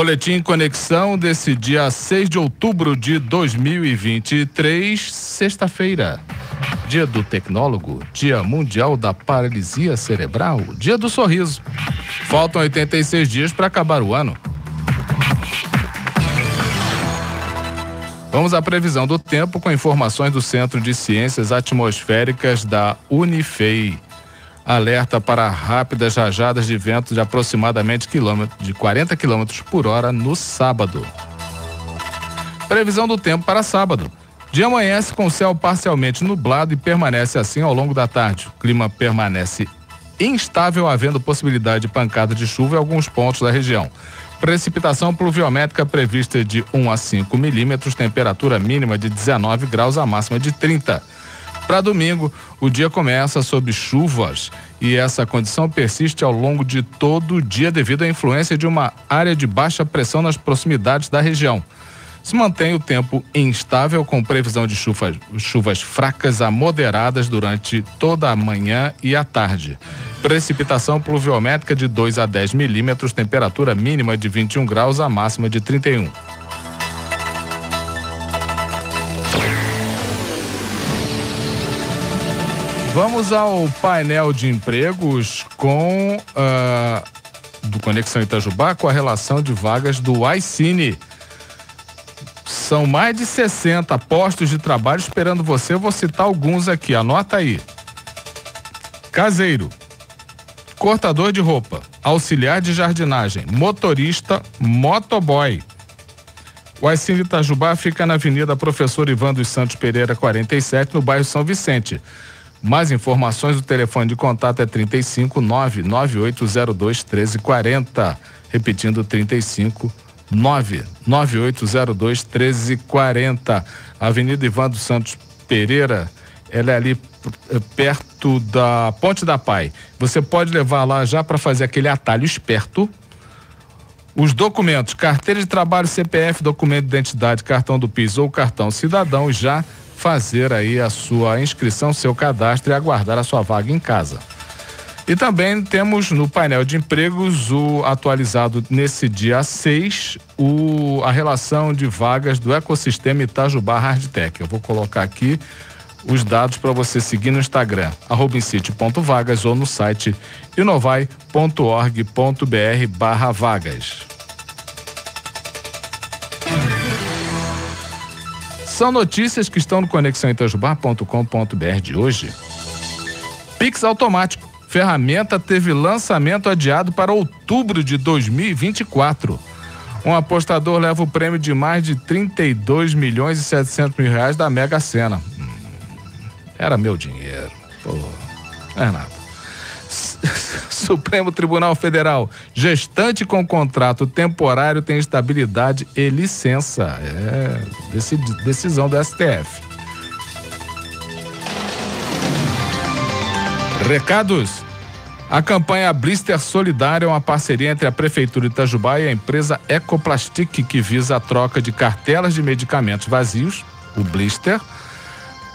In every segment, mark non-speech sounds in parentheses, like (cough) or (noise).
Boletim Conexão desse dia 6 de outubro de 2023, sexta-feira. Dia do Tecnólogo, Dia Mundial da Paralisia Cerebral, Dia do Sorriso. Faltam 86 dias para acabar o ano. Vamos à previsão do tempo com informações do Centro de Ciências Atmosféricas da Unifei alerta para rápidas rajadas de vento de aproximadamente de 40 km por hora no sábado. Previsão do tempo para sábado. Dia amanhece com céu parcialmente nublado e permanece assim ao longo da tarde. O clima permanece instável, havendo possibilidade de pancada de chuva em alguns pontos da região. Precipitação pluviométrica prevista de 1 a 5 milímetros, temperatura mínima de 19 graus, a máxima de 30. Para domingo, o dia começa sob chuvas e essa condição persiste ao longo de todo o dia devido à influência de uma área de baixa pressão nas proximidades da região. Se mantém o tempo instável com previsão de chuvas, chuvas fracas a moderadas durante toda a manhã e a tarde. Precipitação pluviométrica de 2 a 10 milímetros, temperatura mínima de 21 graus, a máxima de 31. Vamos ao painel de empregos com uh, do Conexão Itajubá com a relação de vagas do iCine. São mais de 60 postos de trabalho esperando você. Eu vou citar alguns aqui, anota aí. Caseiro, cortador de roupa, auxiliar de jardinagem, motorista, motoboy. O iCine Itajubá fica na Avenida Professor Ivan dos Santos Pereira, 47, no bairro São Vicente. Mais informações, o telefone de contato é 35 99802 1340. Repetindo, 35 99802 1340. Avenida Ivan dos Santos Pereira, ela é ali eh, perto da Ponte da Pai. Você pode levar lá já para fazer aquele atalho esperto. Os documentos, carteira de trabalho, CPF, documento de identidade, cartão do PIS ou cartão cidadão já fazer aí a sua inscrição, seu cadastro e aguardar a sua vaga em casa. E também temos no painel de empregos o atualizado nesse dia 6, o, a relação de vagas do ecossistema Itajubá Hardtech. Eu vou colocar aqui os dados para você seguir no Instagram, arroba vagas ou no site inovai.org.br barra vagas. São notícias que estão no conexãoitajubá.com.br de hoje. Pix automático. Ferramenta teve lançamento adiado para outubro de 2024. Um apostador leva o prêmio de mais de 32 milhões e 700 mil reais da Mega Sena. Hum, era meu dinheiro. Pô, é nada. (laughs) Supremo Tribunal Federal. Gestante com contrato temporário tem estabilidade e licença. É decisão do STF. Recados. A campanha Blister Solidária é uma parceria entre a Prefeitura de Itajubá e a empresa Ecoplastic, que visa a troca de cartelas de medicamentos vazios, o blister,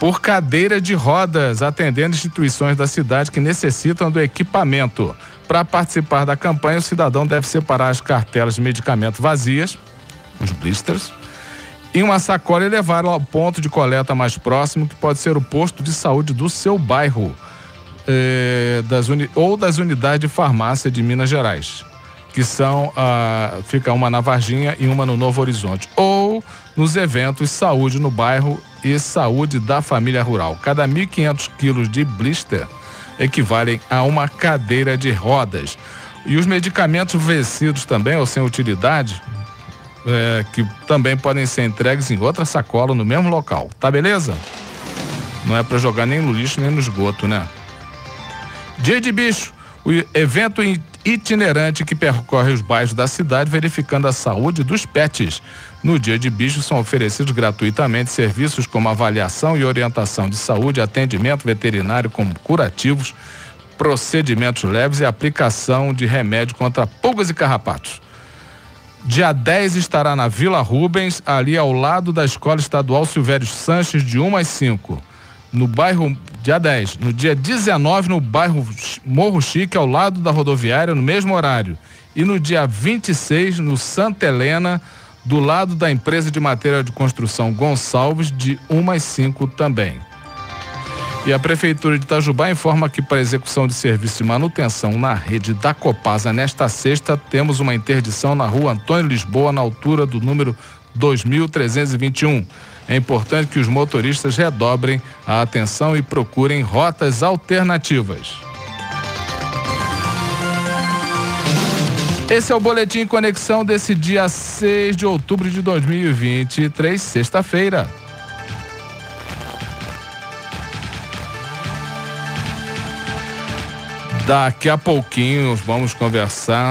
por cadeira de rodas, atendendo instituições da cidade que necessitam do equipamento. Para participar da campanha, o cidadão deve separar as cartelas de medicamento vazias, os blisters, em uma sacola e levá-la ao ponto de coleta mais próximo, que pode ser o posto de saúde do seu bairro eh, das uni, ou das unidades de farmácia de Minas Gerais, que são, ah, fica uma na Varginha e uma no Novo Horizonte, ou nos eventos Saúde no Bairro e Saúde da Família Rural. Cada 1.500 quilos de blister equivalem a uma cadeira de rodas. E os medicamentos vencidos também, ou sem utilidade, é, que também podem ser entregues em outra sacola no mesmo local. Tá beleza? Não é para jogar nem no lixo nem no esgoto, né? Dia de bicho, o evento itinerante que percorre os bairros da cidade verificando a saúde dos pets. No dia de bicho são oferecidos gratuitamente serviços como avaliação e orientação de saúde, atendimento veterinário como curativos, procedimentos leves e aplicação de remédio contra pulgas e carrapatos. Dia 10 estará na Vila Rubens, ali ao lado da Escola Estadual Silvério Sanches, de 1 às 5. No bairro, dia 10. No dia 19, no bairro Morro Chique, ao lado da rodoviária, no mesmo horário. E no dia 26, no Santa Helena, do lado da empresa de material de construção Gonçalves, de 1 às 5 também. E a Prefeitura de Itajubá informa que para execução de serviço de manutenção na rede da Copasa nesta sexta, temos uma interdição na rua Antônio Lisboa, na altura do número 2321. É importante que os motoristas redobrem a atenção e procurem rotas alternativas. Esse é o Boletim Conexão desse dia 6 de outubro de 2023, sexta-feira. Daqui a pouquinho vamos conversar